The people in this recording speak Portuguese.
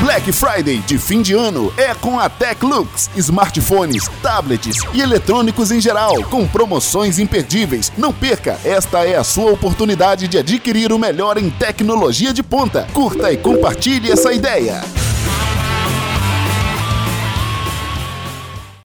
Black Friday de fim de ano é com a Techlux. Smartphones, tablets e eletrônicos em geral, com promoções imperdíveis. Não perca, esta é a sua oportunidade de adquirir o melhor em tecnologia de ponta. Curta e compartilhe essa ideia.